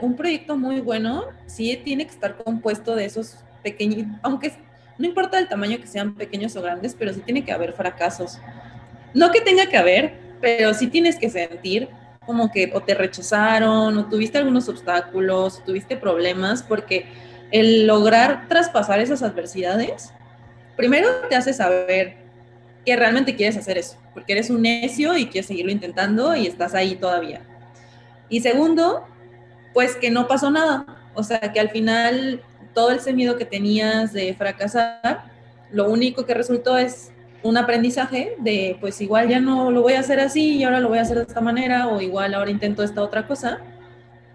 un proyecto muy bueno sí tiene que estar compuesto de esos pequeños, aunque no importa el tamaño que sean pequeños o grandes, pero sí tiene que haber fracasos. No que tenga que haber, pero sí tienes que sentir como que o te rechazaron o tuviste algunos obstáculos, tuviste problemas, porque el lograr traspasar esas adversidades, primero te hace saber que realmente quieres hacer eso, porque eres un necio y quieres seguirlo intentando y estás ahí todavía. Y segundo, pues que no pasó nada, o sea, que al final todo ese miedo que tenías de fracasar, lo único que resultó es un aprendizaje de, pues igual ya no lo voy a hacer así y ahora lo voy a hacer de esta manera o igual ahora intento esta otra cosa.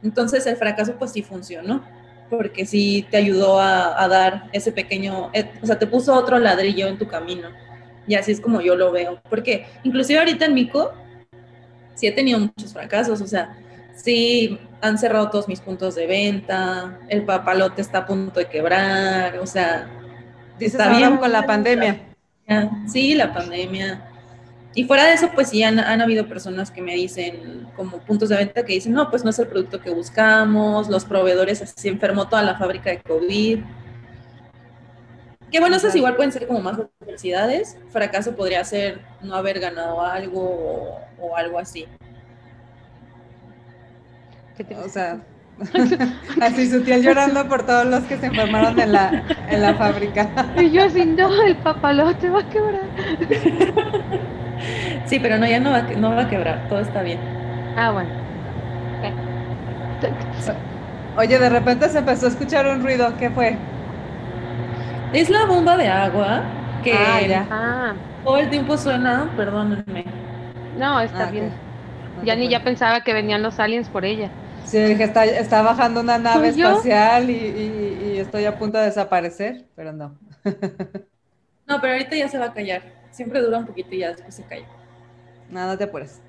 Entonces el fracaso pues sí funcionó, porque sí te ayudó a, dar ese pequeño, eh, o sea, te puso otro ladrillo en tu camino. Y así es como yo lo veo, porque inclusive ahorita en Mico sí he tenido muchos fracasos, o sea, sí han cerrado todos mis puntos de venta, el papalote está a punto de quebrar, o sea, está bien con la pandemia. Sí, la pandemia. Y fuera de eso, pues sí, han, habido personas que me dicen, como puntos de venta, que dicen, no, pues no es el producto que buscamos, los proveedores, se enfermó toda la fábrica de COVID. Que bueno, esas igual pueden ser como más adversidades. Fracaso podría ser no haber ganado algo o, algo así. O sea, Así sutil llorando por todos los que se enfermaron en la, en la fábrica. Y yo así, no, el papalote va a quebrar. Sí, pero no, ya no va, no va a quebrar, todo está bien. Ah, bueno. Oye, de repente se empezó a escuchar un ruido, ¿qué fue? Es la bomba de agua que ah, ah. todo el tiempo suena, perdónenme. No, está ah, bien. ya ni ya pensaba que venían los aliens por ella. Sí, dije, está, está bajando una nave espacial y, estoy a punto de desaparecer, pero no. no, pero ahorita ya se va a callar. Siempre dura un poquito y ya después se calla. Nada te apures.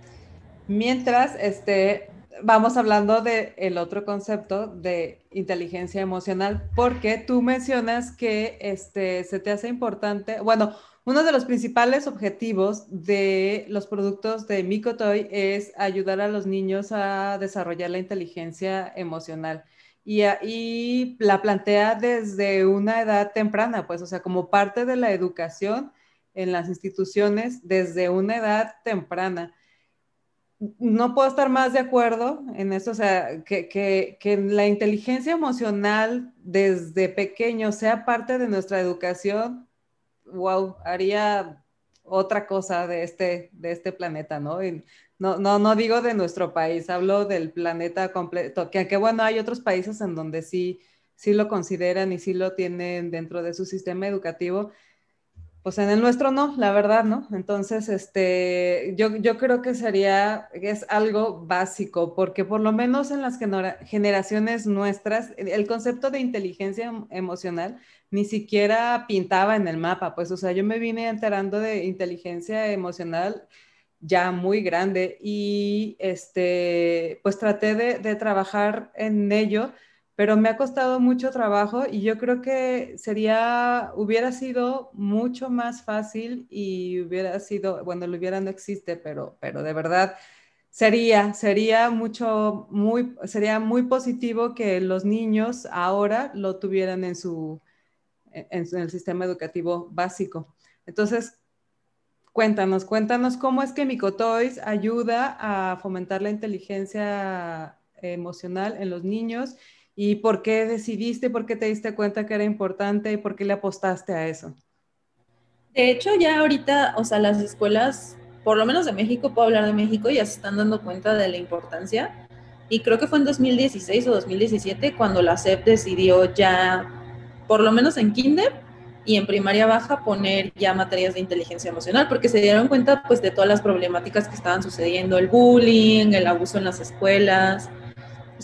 Mientras, este, vamos hablando del el otro concepto de inteligencia emocional, porque tú mencionas que este, se te hace importante, bueno, uno de los principales objetivos de los productos de Micotoy es ayudar a los niños a desarrollar la inteligencia emocional. Y, y, la plantea desde una edad temprana, pues, o sea, como parte de la educación en las instituciones desde una edad temprana. No puedo estar más de acuerdo en eso, o sea, que, que, que la inteligencia emocional desde pequeño sea parte de nuestra educación wow, haría otra cosa de este, de este planeta, ¿no? no, no, no digo de nuestro país, hablo del planeta completo, que, que bueno, hay otros países en donde sí, sí lo consideran y sí lo tienen dentro de su sistema educativo, pues en el nuestro no, la verdad, ¿no? Entonces, este, yo, yo creo que sería, es algo básico, porque por lo menos en las generaciones nuestras, el concepto de inteligencia emocional ni siquiera pintaba en el mapa, pues, o sea, yo me vine enterando de inteligencia emocional ya muy grande y, este, pues traté de trabajar en ello pero me ha costado mucho trabajo y yo creo que sería, hubiera sido mucho más fácil y hubiera sido, bueno, lo hubiera no existe, pero, pero de verdad sería, sería mucho, muy, sería muy positivo que los niños ahora lo tuvieran en su, en, el sistema educativo básico. Entonces, cuéntanos, cuéntanos cómo es que Micotoys ayuda a fomentar la inteligencia emocional en los niños y por qué decidiste, por qué te diste cuenta que era importante y por qué le apostaste a eso. De hecho, ya ahorita, o sea, las escuelas, por lo menos de México, puedo hablar de México, ya se están dando cuenta de la importancia. Y creo que fue en 2016 o 2017 cuando la SEP decidió ya, por lo menos en kinder y en primaria baja, poner ya materias de inteligencia emocional, porque se dieron cuenta pues de todas las problemáticas que estaban sucediendo, el bullying, el abuso en las escuelas,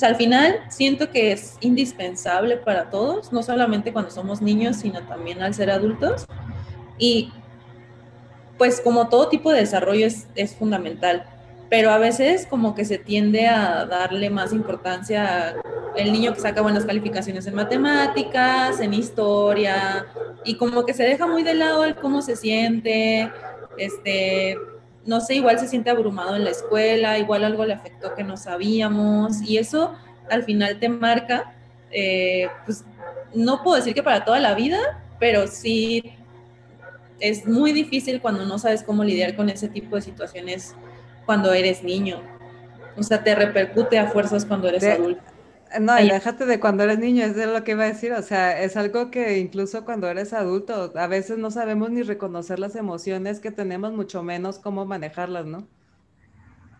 al final siento que es indispensable para todos, no solamente cuando somos niños, sino también al ser adultos. Y pues como todo tipo de desarrollo es, es fundamental. pero a veces como que se tiende a darle más importancia al niño que saca buenas calificaciones en matemáticas, en historia, y como que se deja muy de lado el cómo se siente, este, no sé, igual se siente abrumado en la escuela, igual algo le afectó que no sabíamos, y eso al final te marca, eh, pues no puedo decir que para toda la vida, pero sí es muy difícil cuando no sabes cómo lidiar con ese tipo de situaciones cuando eres niño. O sea, te repercute a fuerzas cuando eres adulto. No, y déjate de cuando eres niño, es de lo que iba a decir. O sea, es algo que incluso cuando eres adulto, a veces no sabemos ni reconocer las emociones que tenemos, mucho menos cómo manejarlas, ¿no?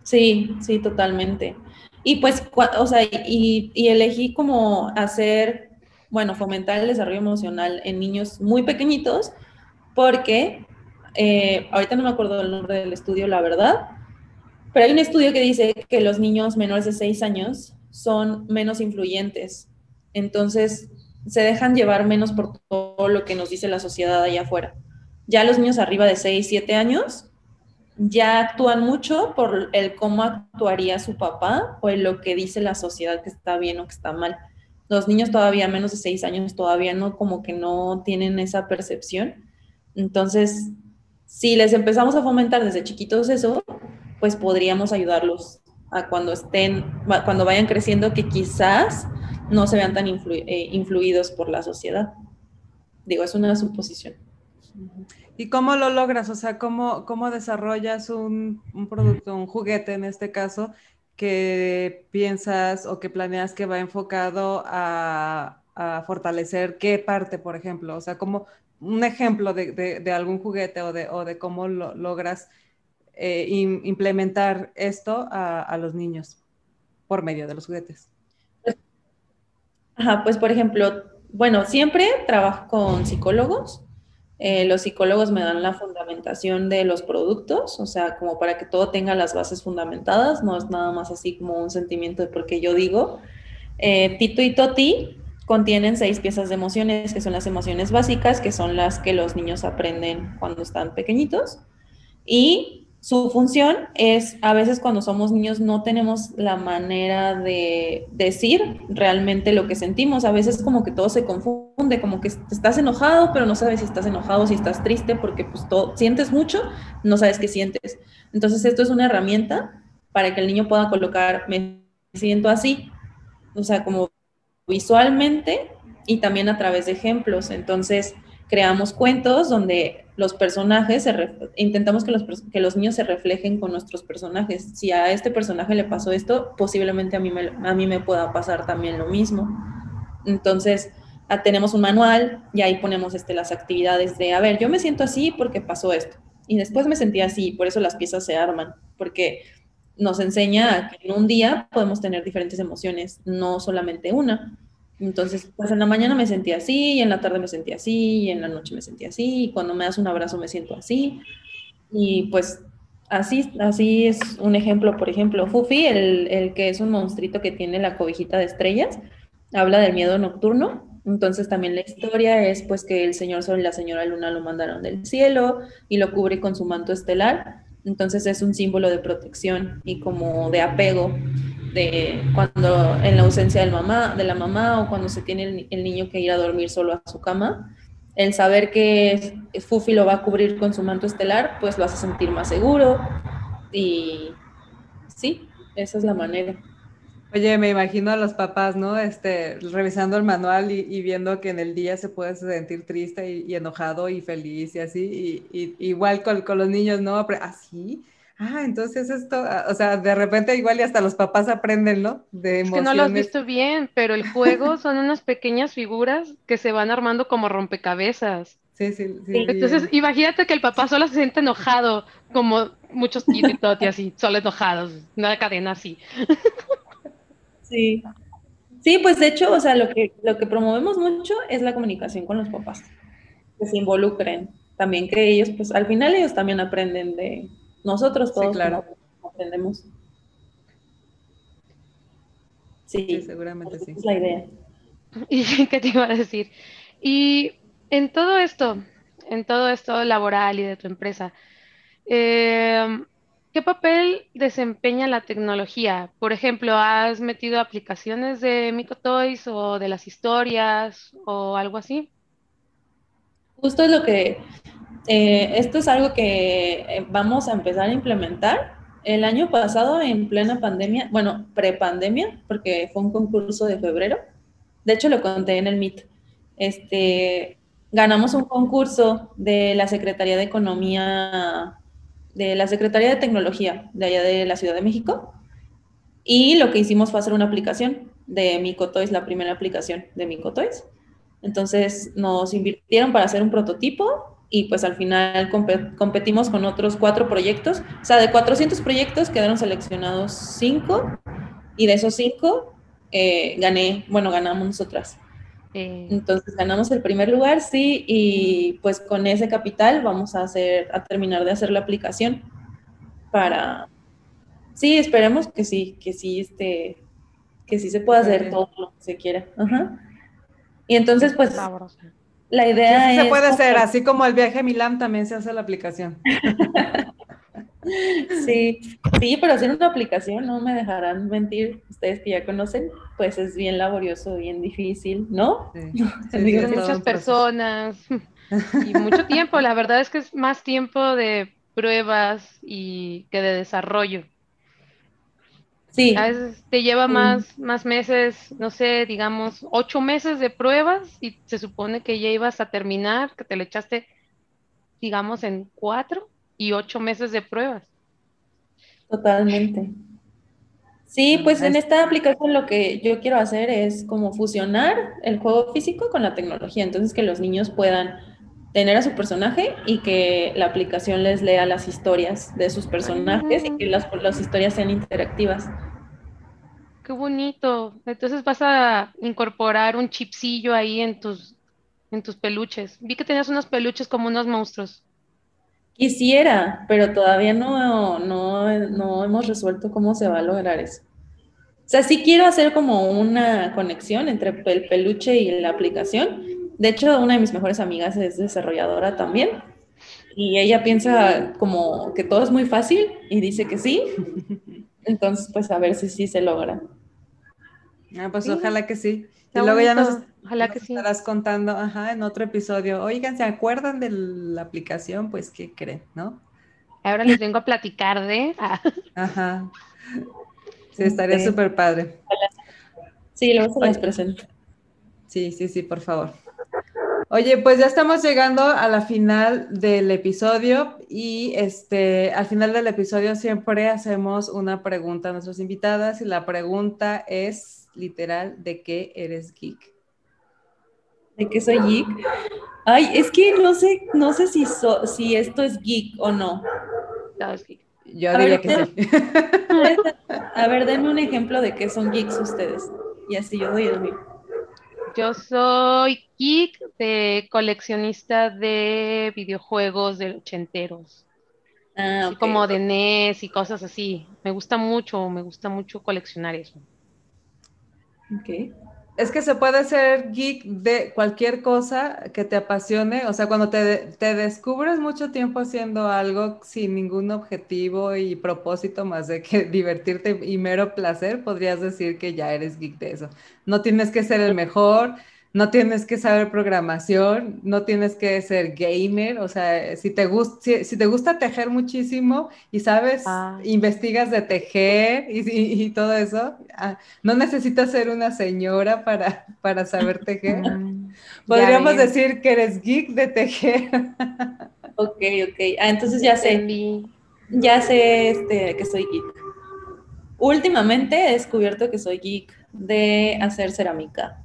Sí, sí, totalmente. Y pues, o sea, y, y elegí como hacer, bueno, fomentar el desarrollo emocional en niños muy pequeñitos, porque eh, ahorita no me acuerdo del nombre del estudio, la verdad, pero hay un estudio que dice que los niños menores de 6 años son menos influyentes. Entonces, se dejan llevar menos por todo lo que nos dice la sociedad allá afuera. Ya los niños arriba de 6, 7 años ya actúan mucho por el cómo actuaría su papá o en lo que dice la sociedad que está bien o que está mal. Los niños todavía menos de 6 años todavía no como que no tienen esa percepción. Entonces, si les empezamos a fomentar desde chiquitos eso, pues podríamos ayudarlos a cuando estén, cuando vayan creciendo, que quizás no se vean tan eh, influidos por la sociedad. Digo, es una suposición. ¿Y cómo lo logras? O sea, ¿cómo, cómo desarrollas un, producto, un juguete en este caso, que piensas o que planeas que va enfocado a, fortalecer qué parte, por ejemplo? O sea, como un ejemplo de, algún juguete o de, o de cómo lo logras eh, implementar esto a, los niños por medio de los juguetes? Ajá, pues por ejemplo, bueno, siempre trabajo con psicólogos. Eh, los psicólogos me dan la fundamentación de los productos, o sea, como para que todo tenga las bases fundamentadas, no es nada más así como un sentimiento de porque yo digo. Eh, Tito y Toti contienen seis piezas de emociones, que son las emociones básicas, que son las que los niños aprenden cuando están pequeñitos. Y su función es, a veces cuando somos niños no tenemos la manera de decir realmente lo que sentimos. A veces como que todo se confunde, como que estás enojado, pero no sabes si estás enojado, si estás triste, porque pues todo, sientes mucho, no sabes qué sientes. Entonces esto es una herramienta para que el niño pueda colocar, me siento así, o sea, como visualmente y también a través de ejemplos. Entonces, creamos cuentos donde los personajes, intentamos que los, que los niños se reflejen con nuestros personajes. Si a este personaje le pasó esto, posiblemente a mí me, a mí me pueda pasar también lo mismo. Entonces, ah, tenemos un manual y ahí ponemos este, las actividades de, a ver, yo me siento así porque pasó esto. Y después me sentí así, por eso las piezas se arman, porque nos enseña que en un día podemos tener diferentes emociones, no solamente una. Entonces, pues en la mañana me sentía así, y en la tarde me sentía así, y en la noche me sentía así, y cuando me das un abrazo me siento así. Y pues así, así es un ejemplo, por ejemplo, Fufi, el, el que es un monstruito que tiene la cobijita de estrellas, habla del miedo nocturno. Entonces también la historia es pues que el señor Sol y la señora Luna lo mandaron del cielo y lo cubre con su manto estelar. Entonces es un símbolo de protección y como de apego cuando en la ausencia del mamá, de la mamá o cuando se tiene el, niño que ir a dormir solo a su cama, el saber que Fufi lo va a cubrir con su manto estelar, pues lo hace sentir más seguro y sí, esa es la manera. Oye, me imagino a los papás, ¿no? Este, revisando el manual y, viendo que en el día se puede sentir triste y, enojado y feliz y así, y, igual con, con, los niños, ¿no? Así, ah, entonces esto, ah, o sea, de repente igual y hasta los papás aprenden, ¿no? De Es que no lo has visto bien, pero el juego son unas pequeñas figuras que se van armando como rompecabezas. Sí, sí, sí. Entonces, imagínate que el papá solo se siente enojado, como muchos tíos y así, solo enojados, una cadena así. Sí. Sí, pues de hecho, o sea, lo que, lo que promovemos mucho es la comunicación con los papás, que se involucren, también que ellos, pues al final ellos también aprenden de, nosotros todos claro. aprendemos. Sí, seguramente sí. Es la idea. ¿Y qué te iba a decir? Y en todo esto, en todo esto laboral y de tu empresa, eh, ¿qué papel desempeña la tecnología? Por ejemplo, ¿has metido aplicaciones de Micotoys o de las historias o algo así? Justo es lo que, eh, esto es algo que eh, vamos a empezar a implementar. El año pasado, en plena pandemia, bueno, prepandemia, porque fue un concurso de febrero, de hecho lo conté en el Meet, este, ganamos un concurso de la Secretaría de Economía, de la Secretaría de Tecnología de allá de la Ciudad de México, y lo que hicimos fue hacer una aplicación de Micotoys, la primera aplicación de Micotoys. Entonces nos invirtieron para hacer un prototipo y pues al final competimos con otros cuatro proyectos. O sea, de 400 proyectos quedaron seleccionados cinco y de esos cinco eh, gané, bueno, ganamos nosotras. Eh. Entonces ganamos el primer lugar, sí, y pues con ese capital vamos a hacer, a terminar de hacer la aplicación para, sí, esperemos que sí, que sí, este, que sí se pueda hacer todo lo que se quiera. Ajá. Y entonces, pues, la idea es... Se puede hacer, así como el viaje a Milán también se hace la aplicación. sí, sí, pero hacer una aplicación, no me dejarán mentir, ustedes que ya conocen, pues es bien laborioso, bien difícil, ¿no? Sí. muchas personas y mucho tiempo, la verdad es que es más tiempo de pruebas y que de desarrollo. Sí. A veces te lleva más, más meses, no sé, digamos, ocho meses de pruebas y se supone que ya ibas a terminar, que te le echaste, digamos, en cuatro y ocho meses de pruebas. Totalmente. Sí, pues en esta aplicación lo que yo quiero hacer es como fusionar el juego físico con la tecnología, entonces que los niños puedan tener a su personaje y que la aplicación les lea las historias de sus personajes y que las, las historias sean interactivas. Qué bonito. Entonces vas a incorporar un chipsillo ahí en tus, en tus peluches. Vi que tenías unos peluches como unos monstruos. Quisiera, pero todavía no, no, no hemos resuelto cómo se va a lograr eso. O sea, sí quiero hacer como una conexión entre el peluche y la aplicación, de hecho, una de mis mejores amigas es desarrolladora también. Y ella piensa como que todo es muy fácil y dice que sí. Entonces, pues a ver si sí se logra. Ah, pues ojalá que sí. y luego ya nos, ojalá que estarás contando ajá, en otro episodio. Oigan, ¿se acuerdan de la aplicación? Pues, ¿qué creen, no? Ahora les vengo a platicar de... Ah. Ajá. Sí, estaría súper padre. Sí, luego se las presento. Sí, sí, sí, por favor. Oye, pues ya estamos llegando a la final del episodio y este, al final del episodio siempre hacemos una pregunta a nuestras invitadas y la pregunta es literal, ¿de qué eres geek? ¿De qué soy geek? Ay, es que no sé, no sé si, si esto es geek o no. Yo diría que sí. A ver, denme un ejemplo de qué son geeks ustedes. Y así yo doy el mío. Yo soy geek de coleccionista de videojuegos de ochenteros. Ah, como de NES y cosas así. Me gusta mucho, me gusta mucho coleccionar eso. Ok. Es que se puede ser geek de cualquier cosa que te apasione. O sea, cuando te, te, descubres mucho tiempo haciendo algo sin ningún objetivo y propósito más de que divertirte y mero placer, podrías decir que ya eres geek de eso. No tienes que ser el mejor, no tienes que saber programación, no tienes que ser gamer, o sea, si te, si, te gusta tejer muchísimo y sabes, ah. investigas de tejer y, todo eso, ah, no necesitas ser una señora para, para saber tejer. Mm, Podríamos decir que eres geek de tejer. ok, ok. Ah, entonces ya sé, ya sé este, que soy geek. Últimamente he descubierto que soy geek de hacer cerámica.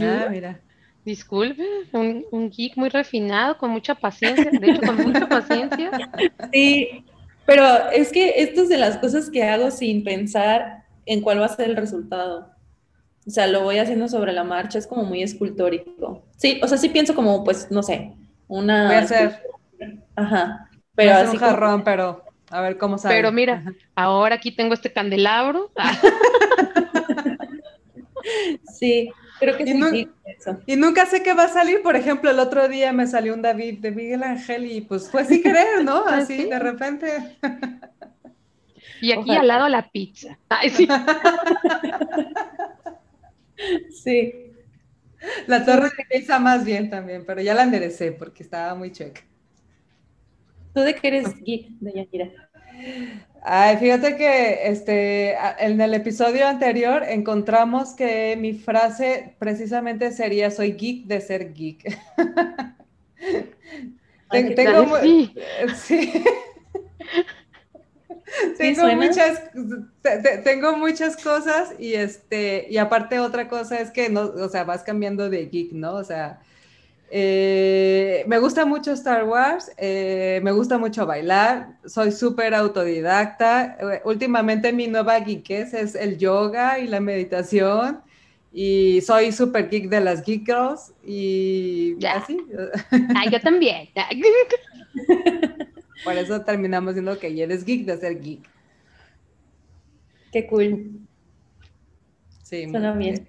Ah, mira. Disculpe, un, geek muy refinado, con mucha paciencia, de hecho, con mucha paciencia. Sí, pero es que esto es de las cosas que hago sin pensar en cuál va a ser el resultado. O sea, lo voy haciendo sobre la marcha, es como muy escultórico. Sí, o sea, sí pienso como, pues, no sé, una... Voy a hacer... Ajá. Pero así un jarrón, pero a ver cómo sale. Pero mira, ahora aquí tengo este candelabro. sí, Creo que y, y nunca sé qué va a salir. Por ejemplo, el otro día me salió un David de Miguel Ángel y pues fue sin querer, ¿no? Así de repente. Y aquí al lado la pizza. Ay, sí. sí. La torre de pizza más bien también, pero ya la enderecé porque estaba muy check. ¿Tú de qué eres geek, doña Kira? Ay, fíjate que este, en el episodio anterior encontramos que mi frase precisamente sería soy geek de ser geek. tengo, sí. tengo muchas tengo muchas cosas y este y aparte otra cosa es que no o sea vas cambiando de geek no o sea eh, me gusta mucho Star Wars, eh, me gusta mucho bailar, soy súper autodidacta. Eh, últimamente mi nueva geekes es el yoga y la meditación y soy súper geek de las geek girls y así. Ah, yo también. Por eso terminamos diciendo que eres geek de ser geek. Qué cool. Sí, Suena bien.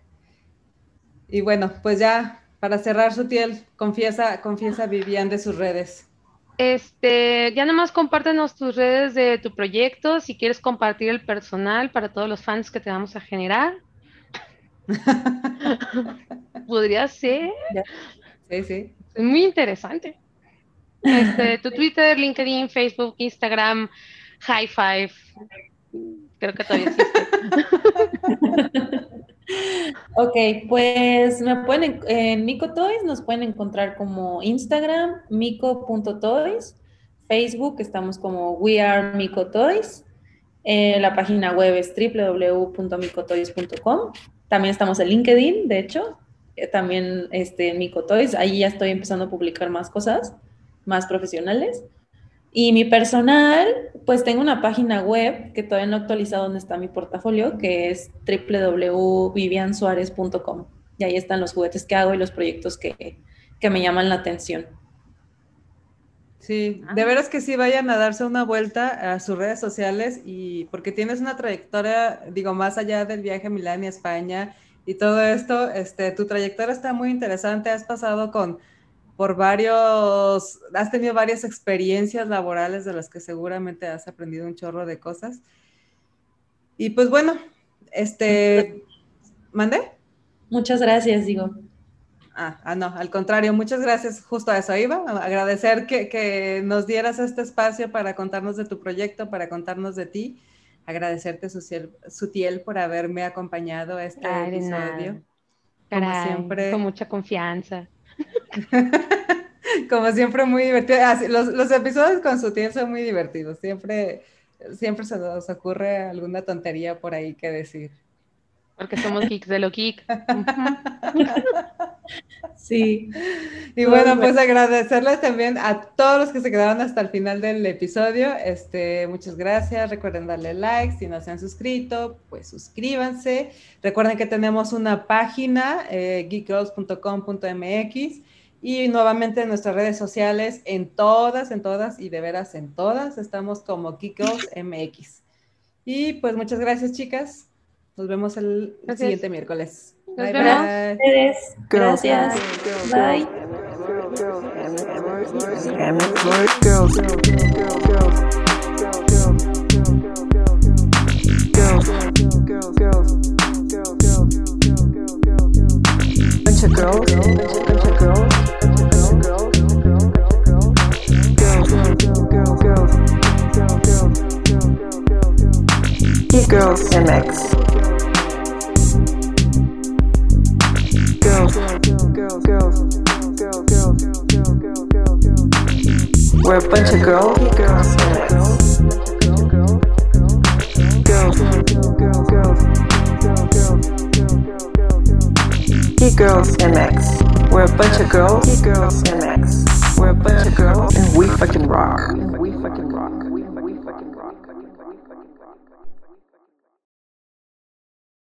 Y bueno, pues ya para cerrar, su tiel, confiesa, confiesa Vivian de sus redes. Este, ya nomás compártenos tus redes de tu proyecto, si quieres compartir el personal para todos los fans que te vamos a generar. Podría ser. Sí, sí. Es muy interesante. Este, tu Twitter, LinkedIn, Facebook, Instagram, High Five. Creo que todavía existe. Ok, pues me pueden en Mico Toys nos pueden encontrar como Instagram, mico.toys, Facebook, estamos como We Are Mico Toys, eh, la página web es www.micotoys.com, también estamos en LinkedIn, de hecho, eh, también este, Mico Toys, ahí ya estoy empezando a publicar más cosas, más profesionales. Y mi personal, pues tengo una página web que todavía no he actualizado donde está mi portafolio, que es www.viviansuarez.com. Y ahí están los juguetes que hago y los proyectos que, me llaman la atención. Sí, de ah. veras que sí vayan a darse una vuelta a sus redes sociales y porque tienes una trayectoria, digo, más allá del viaje a Milán y España y todo esto, este, tu trayectoria está muy interesante, has pasado con por varios, has tenido varias experiencias laborales de las que seguramente has aprendido un chorro de cosas. Y pues bueno, este, ¿mandé? Muchas gracias, digo. Ah, ah, no, al contrario, muchas gracias, justo a eso iba, agradecer que, que, nos dieras este espacio para contarnos de tu proyecto, para contarnos de ti, agradecerte, Sutiel, por haberme acompañado a este episodio. Como siempre. Con mucha confianza. Como siempre, muy divertido. Ah, los, episodios con su tía son muy divertidos. Siempre, siempre se nos ocurre alguna tontería por ahí que decir. Porque somos geeks de lo geek. sí. Y bueno, pues agradecerles también a todos los que se quedaron hasta el final del episodio. Este, muchas gracias. Recuerden darle like. Si no se han suscrito, pues suscríbanse. Recuerden que tenemos una página, eh, geekgirls.com.mx. Y nuevamente en nuestras redes sociales, en todas, en todas y de veras en todas, estamos como Geekgirls MX. Y pues muchas gracias, chicas. Nos vemos el siguiente miércoles. bye, bye. Gracias. Bye. Of girls, girls, MX. Girls. We're a bunch of girls. Girls. Girls. MX. We're a bunch of girls. Geek Girls MX. We're a bunch of girls, and we fucking rock. And we fucking Thank you.